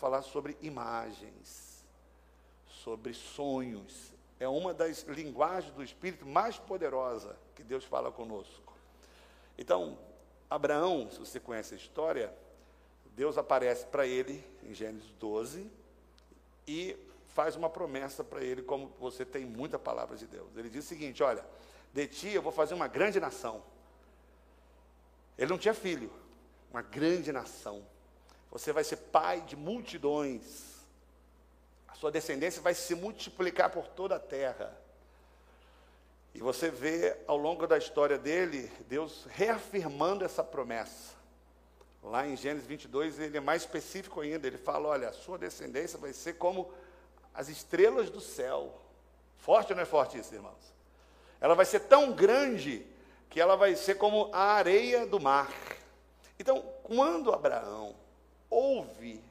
falar sobre imagens, sobre sonhos. É uma das linguagens do Espírito mais poderosa que Deus fala conosco. Então, Abraão, se você conhece a história, Deus aparece para ele em Gênesis 12 e faz uma promessa para ele, como você tem muita palavra de Deus. Ele diz o seguinte: Olha, de ti eu vou fazer uma grande nação. Ele não tinha filho, uma grande nação. Você vai ser pai de multidões. A sua descendência vai se multiplicar por toda a terra. E você vê ao longo da história dele, Deus reafirmando essa promessa. Lá em Gênesis 22, ele é mais específico ainda. Ele fala: Olha, a sua descendência vai ser como as estrelas do céu. Forte ou não é forte isso, irmãos? Ela vai ser tão grande que ela vai ser como a areia do mar. Então, quando Abraão ouve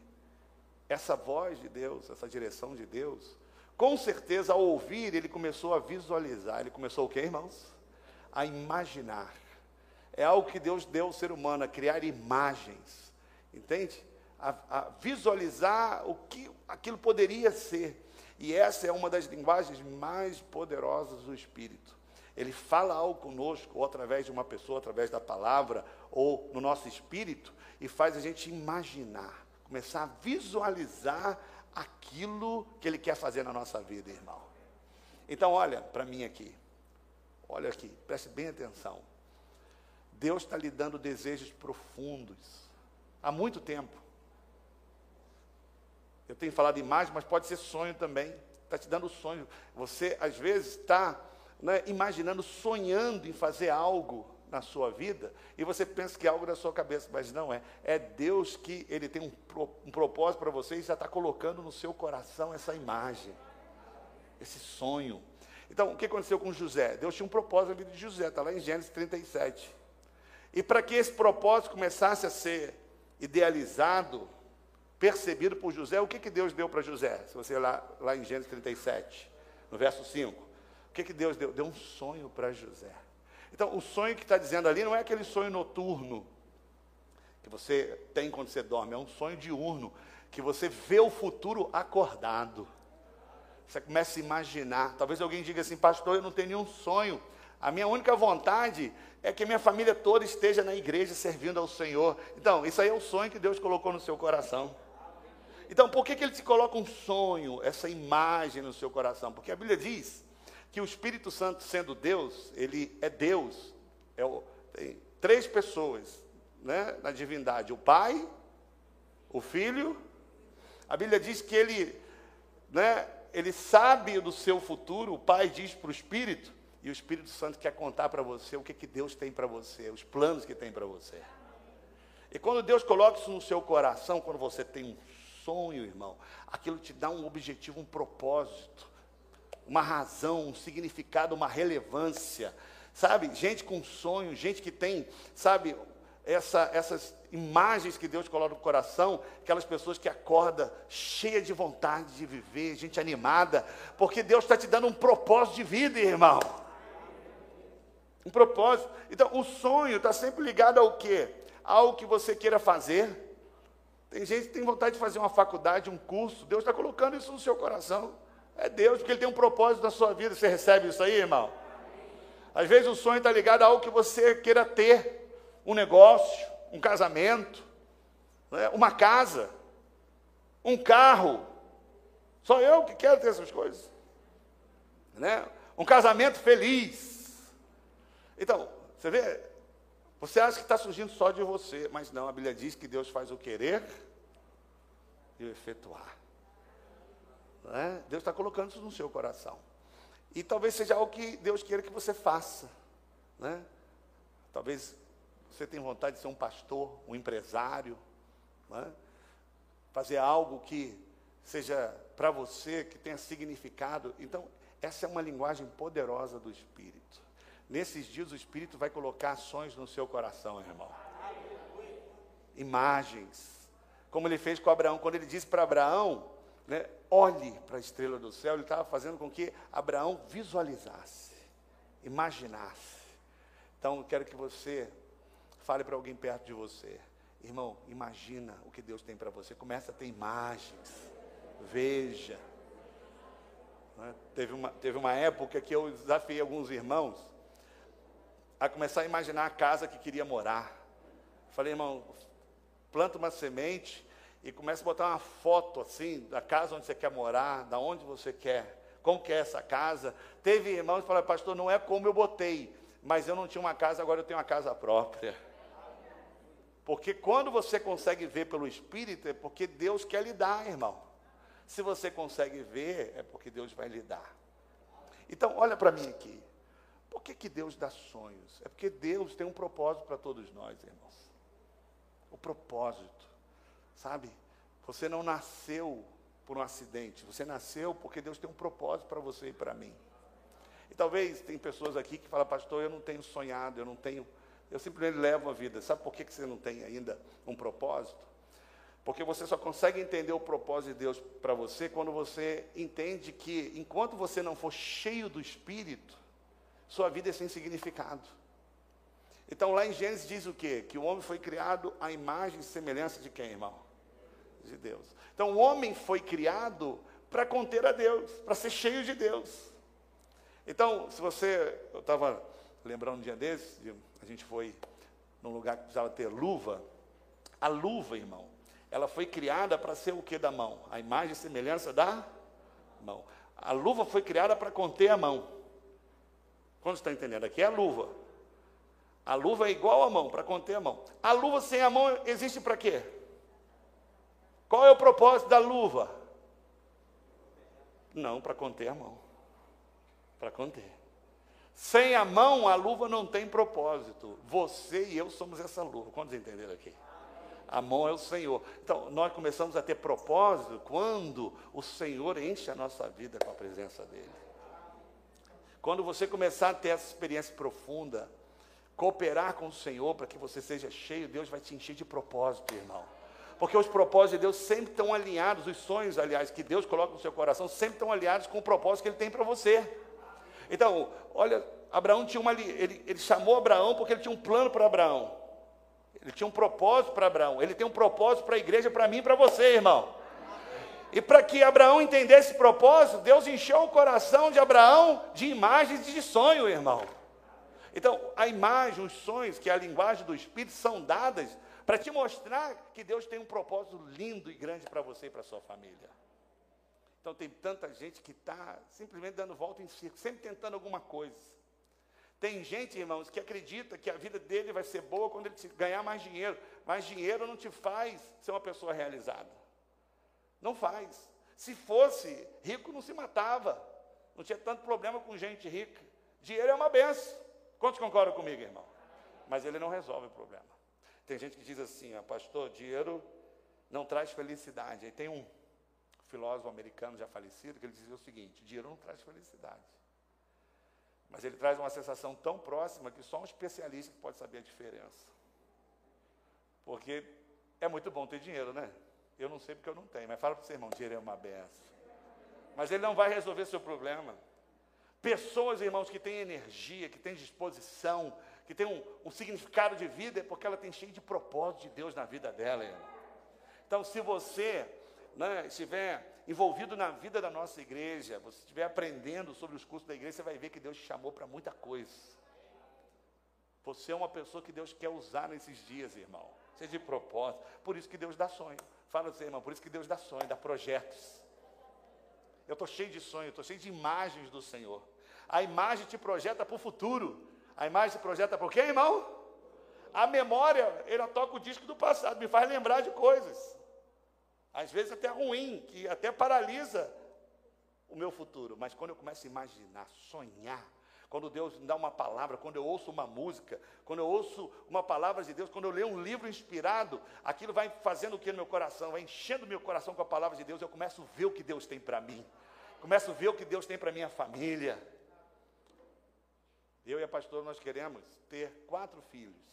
essa voz de Deus, essa direção de Deus, com certeza ao ouvir, ele começou a visualizar. Ele começou o quê, irmãos? A imaginar. É algo que Deus deu ao ser humano, a criar imagens. Entende? A, a visualizar o que aquilo poderia ser. E essa é uma das linguagens mais poderosas do Espírito. Ele fala algo conosco, ou através de uma pessoa, através da palavra, ou no nosso espírito, e faz a gente imaginar, começar a visualizar aquilo que Ele quer fazer na nossa vida, irmão. Então, olha para mim aqui. Olha aqui, preste bem atenção. Deus está lhe dando desejos profundos. Há muito tempo. Eu tenho falado imagem, mas pode ser sonho também. Está te dando sonho. Você, às vezes, está né, imaginando, sonhando em fazer algo na sua vida, e você pensa que é algo da sua cabeça, mas não é. É Deus que ele tem um, um propósito para você e já está colocando no seu coração essa imagem, esse sonho. Então, o que aconteceu com José? Deus tinha um propósito na vida de José, está lá em Gênesis 37. E para que esse propósito começasse a ser idealizado, percebido por José, o que, que Deus deu para José? Se você lá, lá em Gênesis 37, no verso 5. O que, que Deus deu? Deu um sonho para José. Então, o sonho que está dizendo ali não é aquele sonho noturno que você tem quando você dorme, é um sonho diurno, que você vê o futuro acordado. Você começa a imaginar. Talvez alguém diga assim, pastor, eu não tenho nenhum sonho. A minha única vontade é que minha família toda esteja na igreja servindo ao Senhor. Então, isso aí é o sonho que Deus colocou no seu coração. Então, por que, que ele te coloca um sonho, essa imagem no seu coração? Porque a Bíblia diz que o Espírito Santo, sendo Deus, ele é Deus. É o, tem três pessoas né, na divindade: o Pai, o Filho. A Bíblia diz que ele, né, ele sabe do seu futuro. O Pai diz para o Espírito, e o Espírito Santo quer contar para você o que, que Deus tem para você, os planos que tem para você. E quando Deus coloca isso no seu coração, quando você tem um sonho, irmão, aquilo te dá um objetivo, um propósito uma razão, um significado, uma relevância. Sabe? Gente com sonho, gente que tem, sabe, essa, essas imagens que Deus coloca no coração, aquelas pessoas que acordam cheia de vontade de viver, gente animada, porque Deus está te dando um propósito de vida, irmão. Um propósito. Então, o sonho está sempre ligado ao quê? Algo que você queira fazer. Tem gente que tem vontade de fazer uma faculdade, um curso. Deus está colocando isso no seu coração. É Deus, porque Ele tem um propósito na sua vida. Você recebe isso aí, irmão? Às vezes o sonho está ligado a algo que você queira ter: um negócio, um casamento, né? uma casa, um carro. Só eu que quero ter essas coisas. Né? Um casamento feliz. Então, você vê, você acha que está surgindo só de você, mas não, a Bíblia diz que Deus faz o querer e o efetuar. Né? Deus está colocando isso no seu coração. E talvez seja algo que Deus queira que você faça. Né? Talvez você tenha vontade de ser um pastor, um empresário, né? fazer algo que seja para você, que tenha significado. Então, essa é uma linguagem poderosa do Espírito. Nesses dias, o Espírito vai colocar ações no seu coração, irmão. Imagens. Como ele fez com Abraão, quando ele disse para Abraão: né, olhe para a estrela do céu, ele estava fazendo com que Abraão visualizasse, imaginasse. Então, quero que você fale para alguém perto de você. Irmão, imagina o que Deus tem para você. Começa a ter imagens. Veja. Né? Teve, uma, teve uma época que eu desafiei alguns irmãos a começar a imaginar a casa que queria morar. Falei, irmão, planta uma semente e começa a botar uma foto assim da casa onde você quer morar, da onde você quer, como que é essa casa. Teve irmãos que falaram, pastor, não é como eu botei, mas eu não tinha uma casa, agora eu tenho uma casa própria. Porque quando você consegue ver pelo Espírito, é porque Deus quer lhe dar, irmão. Se você consegue ver, é porque Deus vai lhe dar. Então, olha para mim aqui. Por que, que Deus dá sonhos? É porque Deus tem um propósito para todos nós, irmãos. O propósito, sabe? Você não nasceu por um acidente, você nasceu porque Deus tem um propósito para você e para mim. E talvez tem pessoas aqui que falam, pastor, eu não tenho sonhado, eu não tenho eu simplesmente levo a vida. Sabe por que você não tem ainda um propósito? Porque você só consegue entender o propósito de Deus para você quando você entende que, enquanto você não for cheio do Espírito, sua vida é sem significado. Então, lá em Gênesis diz o quê? Que o homem foi criado à imagem e semelhança de quem, irmão? De Deus. Então, o homem foi criado para conter a Deus, para ser cheio de Deus. Então, se você. Eu estava lembrando um dia desse, de a gente foi num lugar que precisava ter luva. A luva, irmão, ela foi criada para ser o que da mão? A imagem e semelhança da mão. A luva foi criada para conter a mão. Quando está entendendo? Aqui é a luva. A luva é igual à mão, para conter a mão. A luva sem a mão existe para quê? Qual é o propósito da luva? Não, para conter a mão. Para conter. Sem a mão, a luva não tem propósito. Você e eu somos essa luva. Quantos entenderam aqui? A mão é o Senhor. Então, nós começamos a ter propósito quando o Senhor enche a nossa vida com a presença dEle. Quando você começar a ter essa experiência profunda, cooperar com o Senhor para que você seja cheio, Deus vai te encher de propósito, irmão. Porque os propósitos de Deus sempre estão alinhados, os sonhos, aliás, que Deus coloca no seu coração, sempre estão alinhados com o propósito que Ele tem para você. Então, olha, Abraão tinha uma. Ele, ele chamou Abraão porque ele tinha um plano para Abraão. Ele tinha um propósito para Abraão. Ele tem um propósito para a igreja, para mim e para você, irmão. E para que Abraão entendesse esse propósito, Deus encheu o coração de Abraão de imagens e de sonho, irmão. Então, a imagem, os sonhos, que é a linguagem do Espírito, são dadas para te mostrar que Deus tem um propósito lindo e grande para você e para sua família. Então tem tanta gente que está simplesmente dando volta em círculo, sempre tentando alguma coisa. Tem gente, irmãos, que acredita que a vida dele vai ser boa quando ele ganhar mais dinheiro. Mas dinheiro não te faz ser uma pessoa realizada. Não faz. Se fosse, rico não se matava. Não tinha tanto problema com gente rica. Dinheiro é uma benção. Quantos concordam comigo, irmão? Mas ele não resolve o problema. Tem gente que diz assim, ah, pastor, dinheiro não traz felicidade. Aí tem um filósofo americano já falecido, que ele dizia o seguinte: dinheiro não traz felicidade. Mas ele traz uma sensação tão próxima que só um especialista pode saber a diferença. Porque é muito bom ter dinheiro, né? Eu não sei porque eu não tenho, mas fala para o seu irmão: dinheiro é uma benção. Mas ele não vai resolver seu problema. Pessoas, irmãos, que têm energia, que têm disposição, que têm um, um significado de vida, é porque ela tem cheio de propósito de Deus na vida dela, irmão. Então, se você né, estiver envolvido na vida da nossa igreja, você estiver aprendendo sobre os cursos da igreja, você vai ver que Deus te chamou para muita coisa. Você é uma pessoa que Deus quer usar nesses dias, irmão. Seja de propósito. Por isso que Deus dá sonho. Fala assim, irmão, por isso que Deus dá sonho, dá projetos. Eu estou cheio de sonho, estou cheio de imagens do Senhor. A imagem te projeta para o futuro. A imagem te projeta o quê, irmão? A memória, ela toca o disco do passado, me faz lembrar de coisas às vezes até ruim, que até paralisa o meu futuro. Mas quando eu começo a imaginar, sonhar, quando Deus me dá uma palavra, quando eu ouço uma música, quando eu ouço uma palavra de Deus, quando eu leio um livro inspirado, aquilo vai fazendo o que no meu coração? Vai enchendo meu coração com a palavra de Deus, eu começo a ver o que Deus tem para mim. Começo a ver o que Deus tem para minha família. Eu e a pastora nós queremos ter quatro filhos.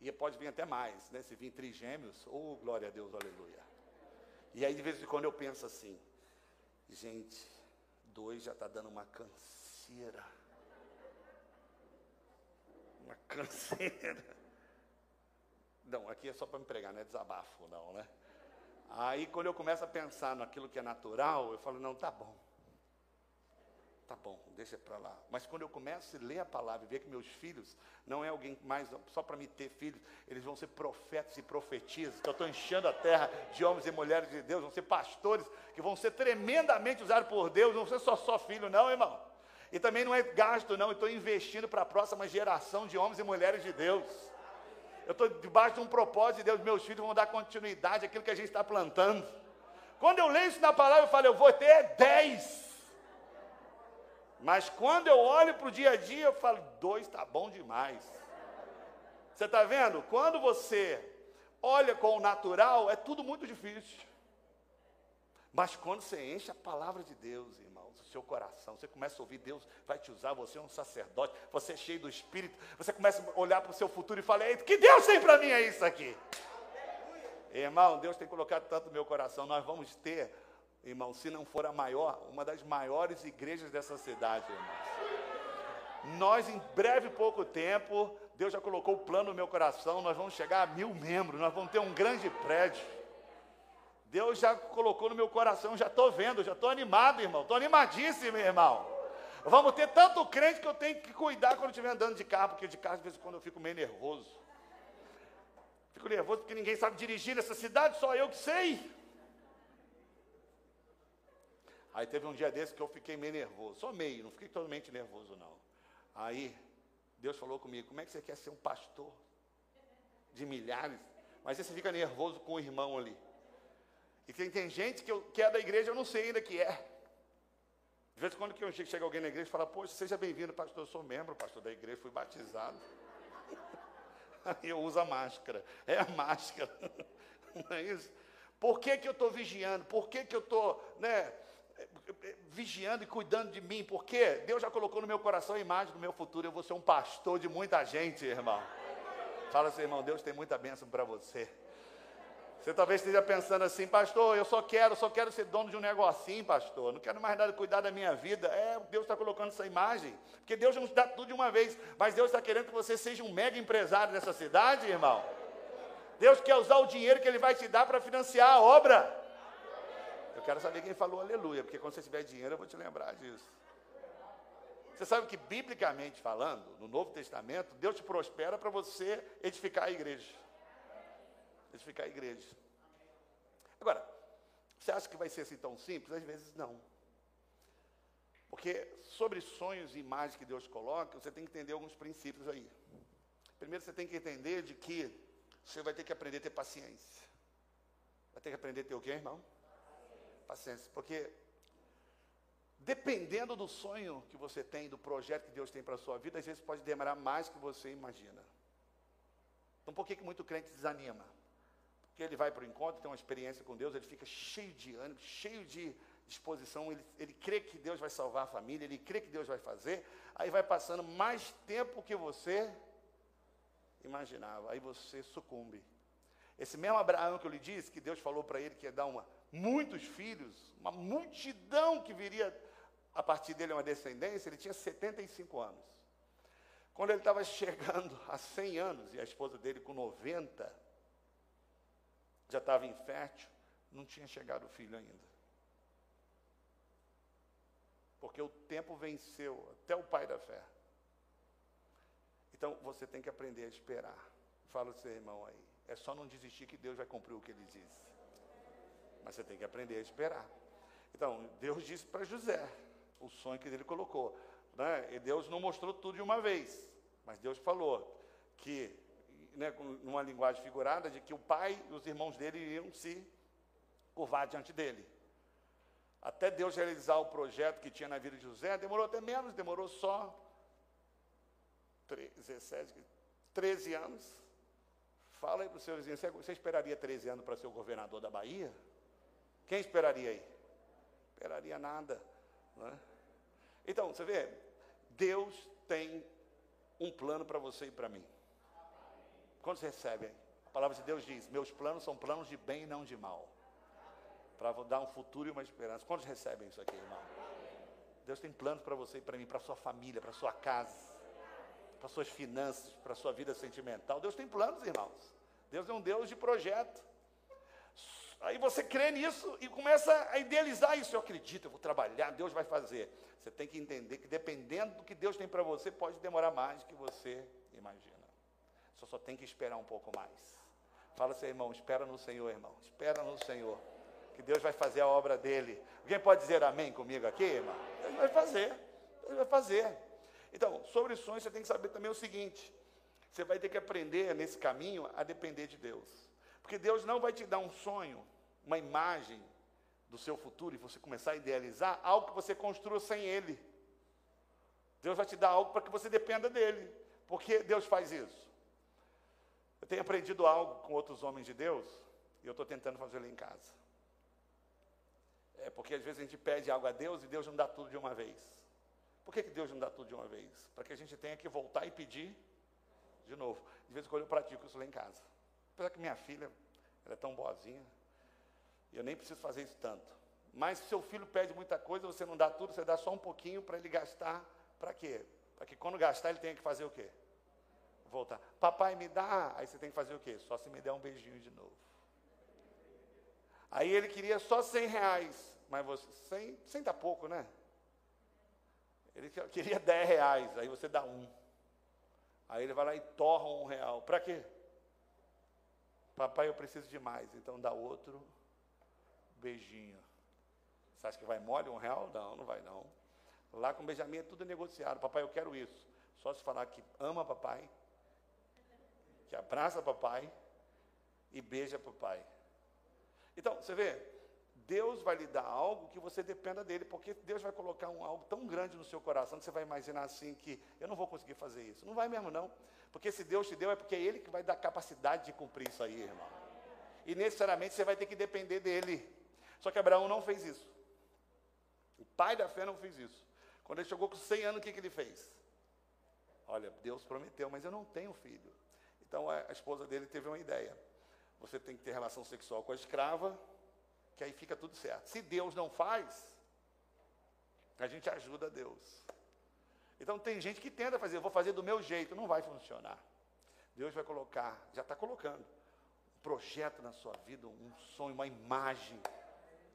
E pode vir até mais, né? Se vir trigêmeos, oh glória a Deus, aleluia. E aí de vez em quando eu penso assim, gente, dois já está dando uma canseira. Uma canseira. não, aqui é só para me pregar, não é desabafo, não, né? Aí, quando eu começo a pensar naquilo que é natural, eu falo, não, tá bom. Tá bom, deixa para lá. Mas quando eu começo a ler a palavra e ver que meus filhos não é alguém mais só para me ter filhos, eles vão ser profetas e profetisas, que eu estou enchendo a terra de homens e mulheres de Deus, vão ser pastores que vão ser tremendamente usados por Deus, não ser só só filho, não, irmão. E também não é gasto, não, eu estou investindo para a próxima geração de homens e mulheres de Deus. Eu estou debaixo de um propósito de Deus, meus filhos vão dar continuidade àquilo que a gente está plantando. Quando eu leio isso na palavra, eu falo, eu vou ter dez. Mas quando eu olho para o dia a dia, eu falo, dois está bom demais. Você está vendo? Quando você olha com o natural, é tudo muito difícil. Mas quando você enche a palavra de Deus, irmãos, o seu coração, você começa a ouvir Deus, vai te usar, você é um sacerdote, você é cheio do Espírito, você começa a olhar para o seu futuro e fala, que Deus tem para mim é isso aqui. Irmão, Deus tem colocado tanto no meu coração, nós vamos ter irmão, se não for a maior, uma das maiores igrejas dessa cidade, irmãos. Nós, em breve pouco tempo, Deus já colocou o plano no meu coração, nós vamos chegar a mil membros, nós vamos ter um grande prédio. Deus já colocou no meu coração, já estou vendo, já estou animado, irmão, estou animadíssimo, irmão. Vamos ter tanto crente que eu tenho que cuidar quando estiver andando de carro, porque de carro, de vez em quando, eu fico meio nervoso. Fico nervoso porque ninguém sabe dirigir nessa cidade, só eu que sei. Aí teve um dia desse que eu fiquei meio nervoso, só meio, não fiquei totalmente nervoso não. Aí Deus falou comigo, como é que você quer ser um pastor de milhares? Mas você fica nervoso com o irmão ali. E tem, tem gente que, eu, que é da igreja, eu não sei ainda que é. De vez em quando que chega alguém na igreja e fala, poxa, seja bem-vindo, pastor, eu sou membro, pastor da igreja, fui batizado. Aí eu uso a máscara, é a máscara, não é isso? Por que, que eu estou vigiando? Por que, que eu estou, né, vigiando e cuidando de mim, porque Deus já colocou no meu coração a imagem do meu futuro. Eu vou ser um pastor de muita gente, irmão. Fala assim, irmão, Deus tem muita bênção para você. Você talvez esteja pensando assim, pastor, eu só quero, só quero ser dono de um negocinho, pastor. Não quero mais nada cuidar da minha vida. É, Deus está colocando essa imagem. Porque Deus não te dá tudo de uma vez. Mas Deus está querendo que você seja um mega empresário nessa cidade, irmão. Deus quer usar o dinheiro que Ele vai te dar para financiar a obra. Quero saber quem falou aleluia, porque quando você tiver dinheiro eu vou te lembrar disso. Você sabe que, biblicamente falando, no Novo Testamento, Deus te prospera para você edificar a igreja. Edificar a igreja. Agora, você acha que vai ser assim tão simples? Às vezes não. Porque sobre sonhos e imagens que Deus coloca, você tem que entender alguns princípios aí. Primeiro, você tem que entender de que você vai ter que aprender a ter paciência. Vai ter que aprender a ter o quê, irmão? Paciência, porque dependendo do sonho que você tem, do projeto que Deus tem para a sua vida, às vezes pode demorar mais que você imagina. Então, por que, que muito crente desanima? Porque ele vai para o encontro, tem uma experiência com Deus, ele fica cheio de ânimo, cheio de disposição, ele, ele crê que Deus vai salvar a família, ele crê que Deus vai fazer, aí vai passando mais tempo que você imaginava, aí você sucumbe. Esse mesmo Abraão que eu lhe disse, que Deus falou para ele que ia dar uma, muitos filhos, uma multidão que viria a partir dele uma descendência, ele tinha 75 anos. Quando ele estava chegando a 100 anos, e a esposa dele com 90, já estava infértil, não tinha chegado o filho ainda. Porque o tempo venceu até o pai da fé. Então você tem que aprender a esperar. Fala o seu irmão aí. É só não desistir que Deus vai cumprir o que ele disse. Mas você tem que aprender a esperar. Então, Deus disse para José o sonho que ele colocou. Né? E Deus não mostrou tudo de uma vez, mas Deus falou que, né, numa linguagem figurada, de que o pai e os irmãos dele iriam se curvar diante dele. Até Deus realizar o projeto que tinha na vida de José, demorou até menos, demorou só 17, 13 anos. Fala aí para o seu vizinho, você esperaria 13 anos para ser o governador da Bahia? Quem esperaria aí? Esperaria nada. É? Então, você vê, Deus tem um plano para você e para mim. Quando você recebe, a palavra de Deus diz: Meus planos são planos de bem e não de mal. Para dar um futuro e uma esperança. Quantos recebem isso aqui, irmão? Deus tem planos para você e para mim, para sua família, para sua casa, para suas finanças, para sua vida sentimental. Deus tem planos, irmãos. Deus é um Deus de projeto. Aí você crê nisso e começa a idealizar isso. Eu acredito, eu vou trabalhar, Deus vai fazer. Você tem que entender que dependendo do que Deus tem para você, pode demorar mais do que você imagina. Só só tem que esperar um pouco mais. Fala assim, irmão, espera no Senhor, irmão. Espera no Senhor. Que Deus vai fazer a obra dele. Alguém pode dizer amém comigo aqui, irmão? Deus vai fazer. Deus vai fazer. Então, sobre sonhos, você tem que saber também o seguinte: você vai ter que aprender nesse caminho a depender de Deus. Porque Deus não vai te dar um sonho, uma imagem do seu futuro e você começar a idealizar algo que você construa sem Ele. Deus vai te dar algo para que você dependa dele. Por que Deus faz isso? Eu tenho aprendido algo com outros homens de Deus e eu estou tentando fazer ele em casa. É porque às vezes a gente pede algo a Deus e Deus não dá tudo de uma vez. Por que, que Deus não dá tudo de uma vez? Para que a gente tenha que voltar e pedir de novo. De vez em quando eu pratico isso lá em casa. Apesar que minha filha, ela é tão boazinha, eu nem preciso fazer isso tanto. Mas se seu filho pede muita coisa, você não dá tudo, você dá só um pouquinho para ele gastar. Para quê? Para que quando gastar ele tenha que fazer o quê? Voltar. Papai, me dá. Aí você tem que fazer o quê? Só se me der um beijinho de novo. Aí ele queria só 100 reais. Mas você, 100, 100 tá pouco, né? Ele queria 10 reais. Aí você dá um. Aí ele vai lá e torra um real. Para quê? Papai, eu preciso de mais. Então dá outro beijinho. Você acha que vai mole um real? Não, não vai não. Lá com Benjamin é tudo negociado. Papai, eu quero isso. Só se falar que ama papai, que abraça papai e beija papai. Então, você vê, Deus vai lhe dar algo que você dependa dele, porque Deus vai colocar um algo tão grande no seu coração que você vai imaginar assim que eu não vou conseguir fazer isso. Não vai mesmo não. Porque se Deus te deu é porque é ele que vai dar capacidade de cumprir isso aí, irmão. E necessariamente você vai ter que depender dele. Só que Abraão não fez isso. O pai da fé não fez isso. Quando ele chegou com 100 anos, o que, que ele fez? Olha, Deus prometeu, mas eu não tenho filho. Então a, esposa dele teve uma ideia. Você tem que ter relação sexual com a escrava, que aí fica tudo certo. Se Deus não faz, a gente ajuda Deus. Então tem gente que tenta fazer, eu vou fazer do meu jeito, não vai funcionar. Deus vai colocar, já está colocando, um projeto na sua vida, um sonho, uma imagem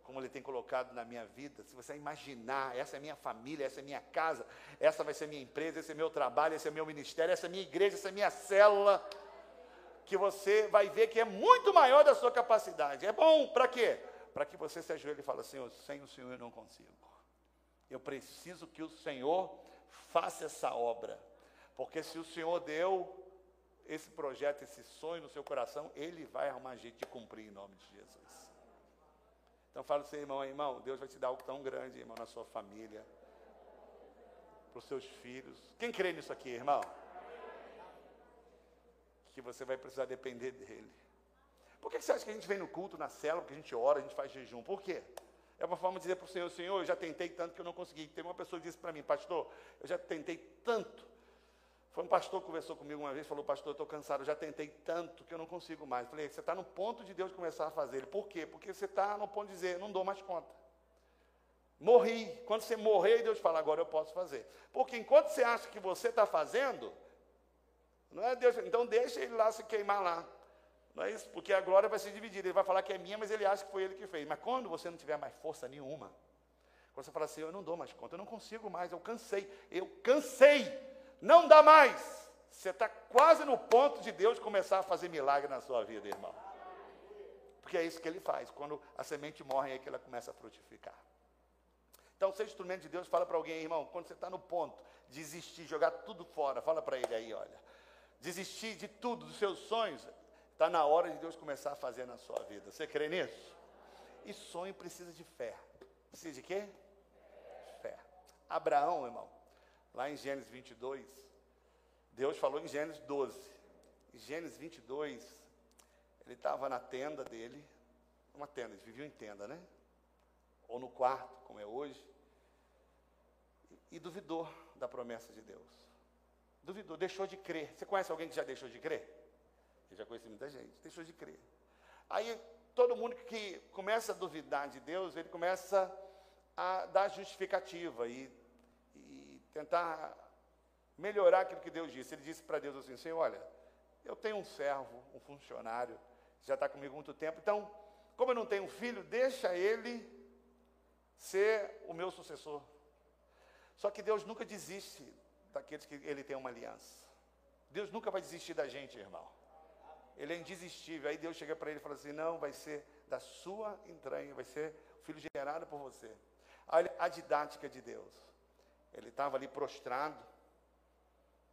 como Ele tem colocado na minha vida, se você imaginar, essa é minha família, essa é minha casa, essa vai ser minha empresa, esse é meu trabalho, esse é meu ministério, essa é minha igreja, essa é minha célula, que você vai ver que é muito maior da sua capacidade. É bom para quê? Para que você se ajoelhe e fale, Senhor, sem o Senhor eu não consigo. Eu preciso que o Senhor faça essa obra. Porque se o Senhor deu esse projeto, esse sonho no seu coração, Ele vai arrumar jeito de cumprir em nome de Jesus. Então fala assim, irmão, irmão, Deus vai te dar algo tão grande, irmão, na sua família, para os seus filhos. Quem crê nisso aqui, irmão? Que você vai precisar depender dele. Por que você acha que a gente vem no culto, na célula, que a gente ora, a gente faz jejum? Por quê? É uma forma de dizer para o Senhor, Senhor, eu já tentei tanto que eu não consegui. Tem uma pessoa que disse para mim, pastor, eu já tentei tanto foi um pastor que conversou comigo uma vez, falou, pastor, eu estou cansado, eu já tentei tanto que eu não consigo mais. Falei, você está no ponto de Deus começar a fazer. Por quê? Porque você está no ponto de dizer, não dou mais conta. Morri. Quando você morrer, Deus fala, agora eu posso fazer. Porque enquanto você acha que você está fazendo, não é Deus, então deixa ele lá se queimar lá. Não é isso? Porque a glória vai ser dividida. Ele vai falar que é minha, mas ele acha que foi ele que fez. Mas quando você não tiver mais força nenhuma, quando você fala assim, eu não dou mais conta, eu não consigo mais, eu cansei, eu cansei não dá mais. Você está quase no ponto de Deus começar a fazer milagre na sua vida, irmão. Porque é isso que ele faz. Quando a semente morre, é que ela começa a frutificar. Então, ser instrumento de Deus, fala para alguém, irmão, quando você está no ponto de desistir, jogar tudo fora, fala para ele aí, olha. Desistir de tudo, dos seus sonhos, está na hora de Deus começar a fazer na sua vida. Você crê nisso? E sonho precisa de fé. Precisa de quê? Fé. Abraão, irmão, Lá em Gênesis 22, Deus falou em Gênesis 12. Em Gênesis 22, ele estava na tenda dele, uma tenda, eles viviam em tenda, né? Ou no quarto, como é hoje, e duvidou da promessa de Deus. Duvidou, deixou de crer. Você conhece alguém que já deixou de crer? Eu já conheci muita gente, deixou de crer. Aí todo mundo que começa a duvidar de Deus, ele começa a dar justificativa e tentar melhorar aquilo que Deus disse. Ele disse para Deus assim: Senhor, olha, Eu tenho um servo, um funcionário, já está comigo há muito tempo. Então, como eu não tenho filho, deixa ele ser o meu sucessor. Só que Deus nunca desiste daqueles que ele tem uma aliança. Deus nunca vai desistir da gente, irmão. Ele é indesistível. Aí Deus chega para ele e fala assim: Não, vai ser da sua entranha, vai ser o filho gerado por você. Olha a didática de Deus. Ele estava ali prostrado,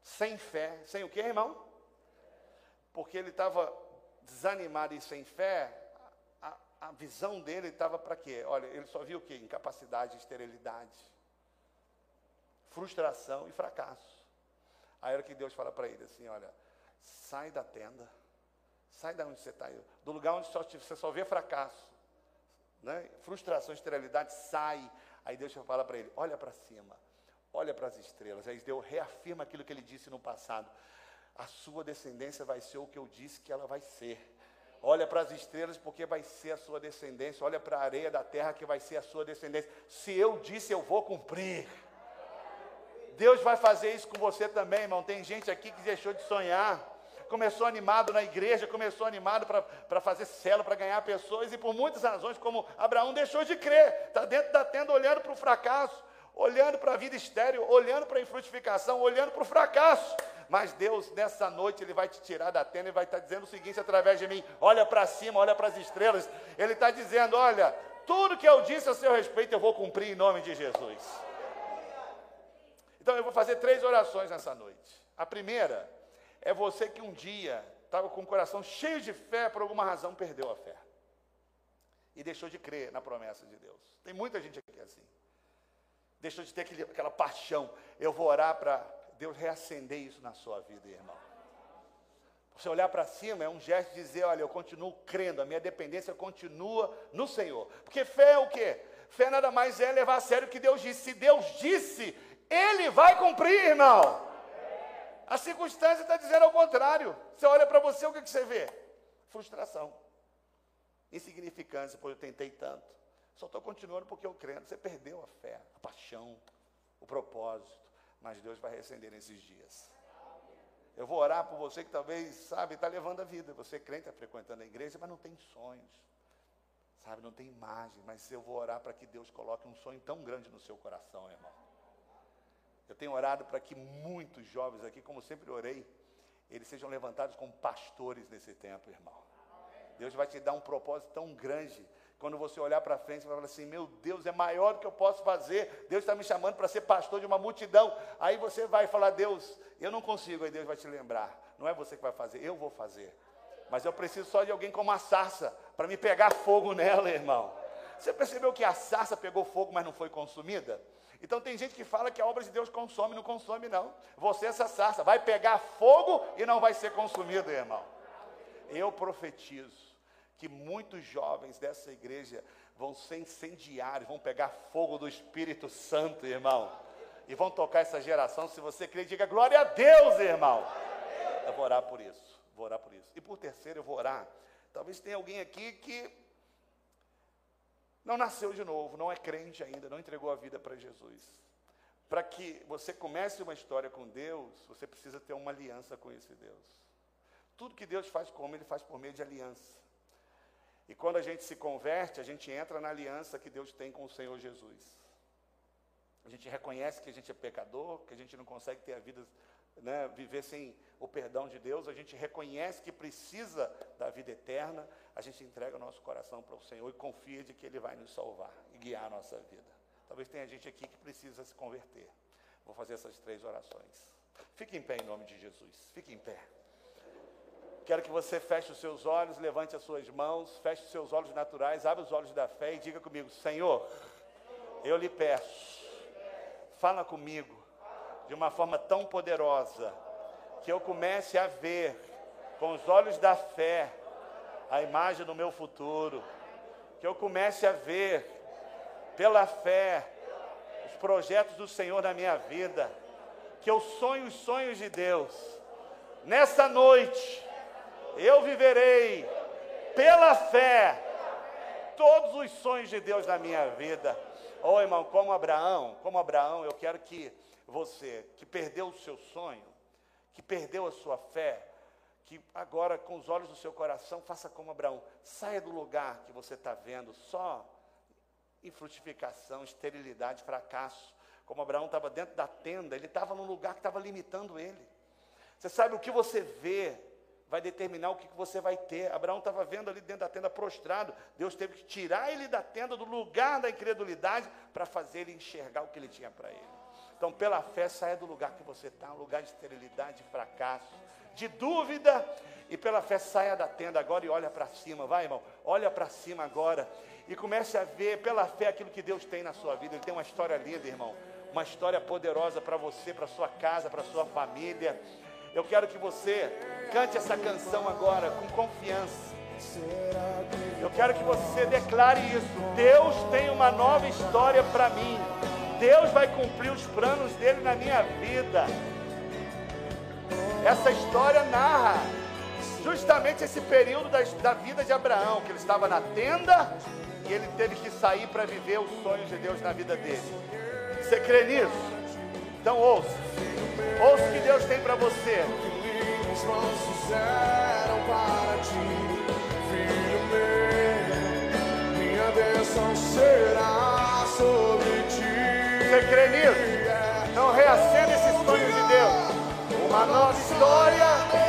sem fé, sem o que, irmão? Porque ele estava desanimado e sem fé, a, a visão dele estava para quê? Olha, ele só viu o quê? Incapacidade, esterilidade, frustração e fracasso. Aí era que Deus fala para ele assim: olha, sai da tenda, sai da onde você está, do lugar onde só, você só vê fracasso, né? frustração, esterilidade, sai. Aí Deus fala para ele: olha para cima, olha para as estrelas. Aí Deus reafirma aquilo que ele disse no passado: a sua descendência vai ser o que eu disse que ela vai ser. Olha para as estrelas, porque vai ser a sua descendência. Olha para a areia da terra, que vai ser a sua descendência. Se eu disse, eu vou cumprir. Deus vai fazer isso com você também, irmão. Tem gente aqui que deixou de sonhar. Começou animado na igreja, começou animado para fazer célula, para ganhar pessoas, e por muitas razões, como Abraão deixou de crer, está dentro da tenda olhando para o fracasso, olhando para a vida estéreo, olhando para a infrutificação, olhando para o fracasso. Mas Deus, nessa noite, Ele vai te tirar da tenda e vai estar tá dizendo o seguinte através de mim: olha para cima, olha para as estrelas. Ele está dizendo: olha, tudo que eu disse a seu respeito, eu vou cumprir em nome de Jesus. Então eu vou fazer três orações nessa noite. A primeira é você que um dia estava com o coração cheio de fé, por alguma razão perdeu a fé. E deixou de crer na promessa de Deus. Tem muita gente aqui assim. Deixou de ter aquele, aquela paixão. Eu vou orar para Deus reacender isso na sua vida, irmão. Você olhar para cima é um gesto de dizer, olha, eu continuo crendo, a minha dependência continua no Senhor. Porque fé é o quê? Fé nada mais é levar a sério o que Deus disse. Se Deus disse, ele vai cumprir, irmão. A circunstância está dizendo ao contrário. Você olha para você, o que, que você vê? Frustração. Insignificância, pois eu tentei tanto. Só estou continuando porque eu creio. Você perdeu a fé, a paixão, o propósito. Mas Deus vai reacender nesses dias. Eu vou orar por você que talvez, sabe, está levando a vida. Você é crente, está frequentando a igreja, mas não tem sonhos. Sabe, não tem imagem. Mas eu vou orar para que Deus coloque um sonho tão grande no seu coração, irmão. Eu tenho orado para que muitos jovens aqui, como sempre orei, eles sejam levantados como pastores nesse tempo, irmão. Deus vai te dar um propósito tão grande. Quando você olhar para frente, você vai falar assim: Meu Deus, é maior do que eu posso fazer. Deus está me chamando para ser pastor de uma multidão. Aí você vai falar: Deus, eu não consigo. Aí Deus vai te lembrar: Não é você que vai fazer, eu vou fazer. Mas eu preciso só de alguém como a sarça para me pegar fogo nela, irmão. Você percebeu que a sarça pegou fogo, mas não foi consumida? Então tem gente que fala que a obra de Deus consome, não consome não. Você essa sarça vai pegar fogo e não vai ser consumido, irmão. Eu profetizo que muitos jovens dessa igreja vão ser incendiários, vão pegar fogo do Espírito Santo, irmão. E vão tocar essa geração. Se você crê, diga glória a Deus, irmão. Eu vou orar por isso. Vou orar por isso. E por terceiro, eu vou orar. Talvez tenha alguém aqui que não nasceu de novo, não é crente ainda, não entregou a vida para Jesus. Para que você comece uma história com Deus, você precisa ter uma aliança com esse Deus. Tudo que Deus faz como Ele faz por meio de aliança. E quando a gente se converte, a gente entra na aliança que Deus tem com o Senhor Jesus. A gente reconhece que a gente é pecador, que a gente não consegue ter a vida, né, viver sem o perdão de Deus, a gente reconhece que precisa da vida eterna, a gente entrega o nosso coração para o Senhor e confia de que Ele vai nos salvar e guiar a nossa vida. Talvez tenha gente aqui que precisa se converter. Vou fazer essas três orações. Fique em pé em nome de Jesus. Fique em pé. Quero que você feche os seus olhos, levante as suas mãos, feche os seus olhos naturais, abra os olhos da fé e diga comigo: Senhor, eu lhe peço, fala comigo de uma forma tão poderosa que eu comece a ver com os olhos da fé a imagem do meu futuro, que eu comece a ver pela fé os projetos do Senhor na minha vida, que eu sonhe os sonhos de Deus. Nessa noite, eu viverei pela fé todos os sonhos de Deus na minha vida. Oh, irmão, como Abraão, como Abraão, eu quero que você, que perdeu o seu sonho, que perdeu a sua fé, que agora, com os olhos do seu coração, faça como Abraão, saia do lugar que você está vendo, só infrutificação, esterilidade, fracasso. Como Abraão estava dentro da tenda, ele estava num lugar que estava limitando ele. Você sabe o que você vê vai determinar o que você vai ter. Abraão estava vendo ali dentro da tenda prostrado. Deus teve que tirar ele da tenda, do lugar da incredulidade, para fazer ele enxergar o que ele tinha para ele. Então, pela fé, saia do lugar que você está, um lugar de esterilidade, de fracasso, de dúvida, e pela fé saia da tenda agora e olha para cima, vai irmão, olha para cima agora e comece a ver pela fé aquilo que Deus tem na sua vida. Ele tem uma história linda, irmão, uma história poderosa para você, para sua casa, para sua família. Eu quero que você cante essa canção agora com confiança. Eu quero que você declare isso. Deus tem uma nova história para mim. Deus vai cumprir os planos dele na minha vida. Essa história narra justamente esse período da, da vida de Abraão, que ele estava na tenda e ele teve que sair para viver os sonhos de Deus na vida dele. Você crê nisso? Então ouça. Ouça o que Deus tem para você. para ti, filho meu, minha bênção será sobre. Você crê nisso? Então reacenda esses sonhos de Deus. Uma nova história.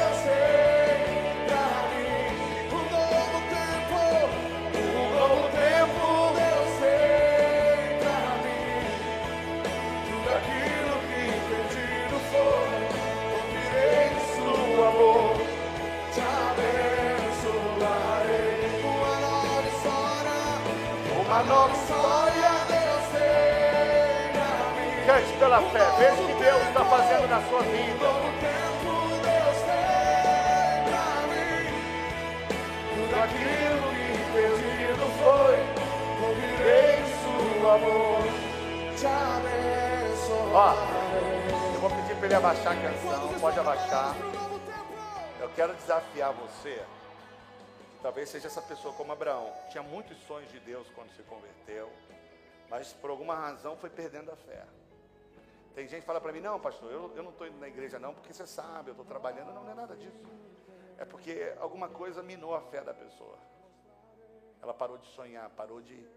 Você Talvez seja essa pessoa como Abraão. Tinha muitos sonhos de Deus quando se converteu, mas por alguma razão foi perdendo a fé. Tem gente que fala para mim, não, pastor, eu, eu não estou indo na igreja não, porque você sabe, eu estou trabalhando. Não, não é nada disso. É porque alguma coisa minou a fé da pessoa. Ela parou de sonhar, parou de,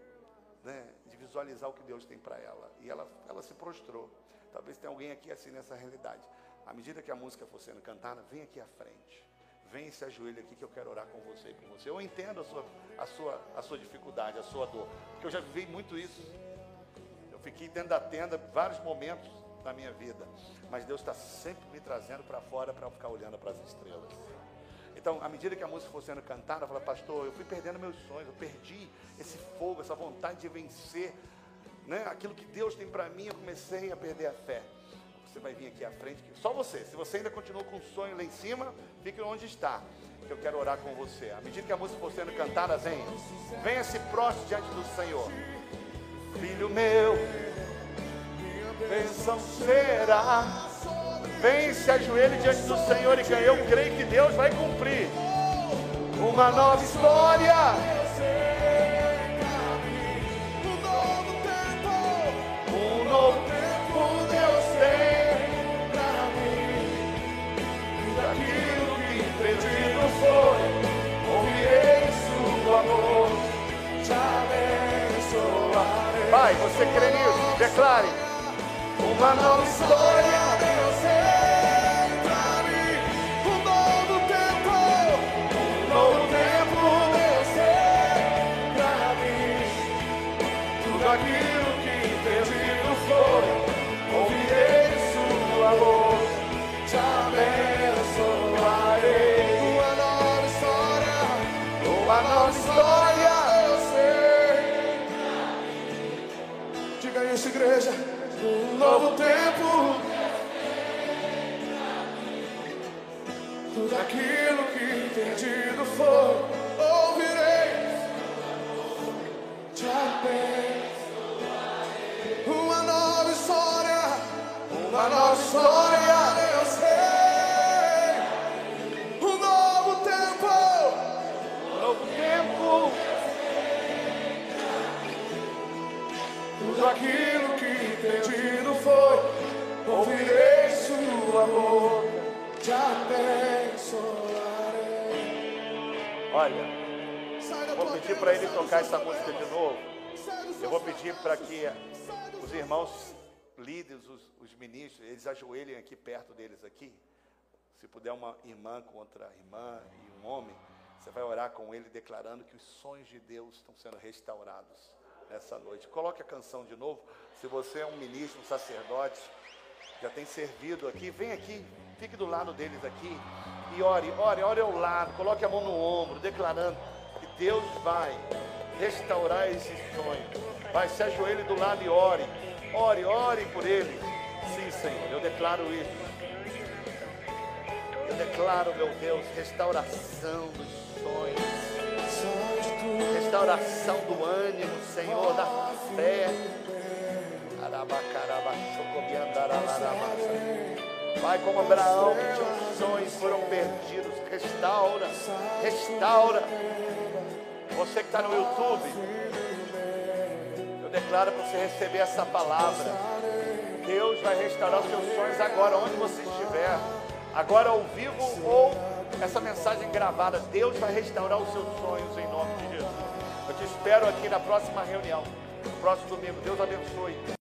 né, de visualizar o que Deus tem para ela. E ela, ela se prostrou. Talvez tenha alguém aqui assim nessa realidade. À medida que a música for sendo cantada, vem aqui à frente vem e se ajoelha aqui que eu quero orar com você e com você. Eu entendo a sua, a sua, a sua dificuldade, a sua dor, porque eu já vivi muito isso. Eu fiquei dentro da tenda vários momentos da minha vida, mas Deus está sempre me trazendo para fora para ficar olhando para as estrelas. Então, à medida que a música for sendo cantada, eu falo, pastor, eu fui perdendo meus sonhos, eu perdi esse fogo, essa vontade de vencer, né? aquilo que Deus tem para mim, eu comecei a perder a fé você vai vir aqui à frente, só você. Se você ainda continua com o sonho lá em cima, fique onde está. Que eu quero orar com você. À medida que a música for sendo cantada, venha. Venha se prostre diante do Senhor. Filho meu, bênção será. Vem se ajoelhe diante do Senhor e ganhe. Eu creio que Deus vai cumprir uma nova história. Você crê nisso? Declare. Uma nova história, tempo. Tudo aquilo que perdido for, ouvirei. Te Uma nova história. Uma nova história eu sei. Tudo aquilo Olha, vou pedir para ele tocar essa música de novo. Eu vou pedir para que os irmãos líderes, os, os, ministros, eles ajoelhem aqui perto deles aqui. Se puder uma irmã contra irmã e um homem, você vai orar com ele declarando que os sonhos de Deus estão sendo restaurados nessa noite. Coloque a canção de novo. Se você é um ministro, um sacerdote, já tem servido aqui, vem aqui, fique do lado deles aqui e ore, ore, ore ao lado, coloque a mão no ombro, declarando que Deus vai restaurar esse sonho. Vai, se ajoelhe do lado e ore. Ore, ore por ele. Sim, Senhor, eu declaro isso. Eu declaro, meu Deus, restauração dos sonhos. Restauração do ânimo, Senhor, da fé. Pai, como Abraão, que tinha sonhos foram perdidos. Restaura, restaura. Você que está no YouTube, eu declaro para você receber essa palavra. Deus vai restaurar os seus sonhos agora, onde você estiver. Agora ao vivo ou essa mensagem gravada. Deus vai restaurar os seus sonhos em nome de Jesus. Eu te espero aqui na próxima reunião, no próximo domingo. Deus abençoe.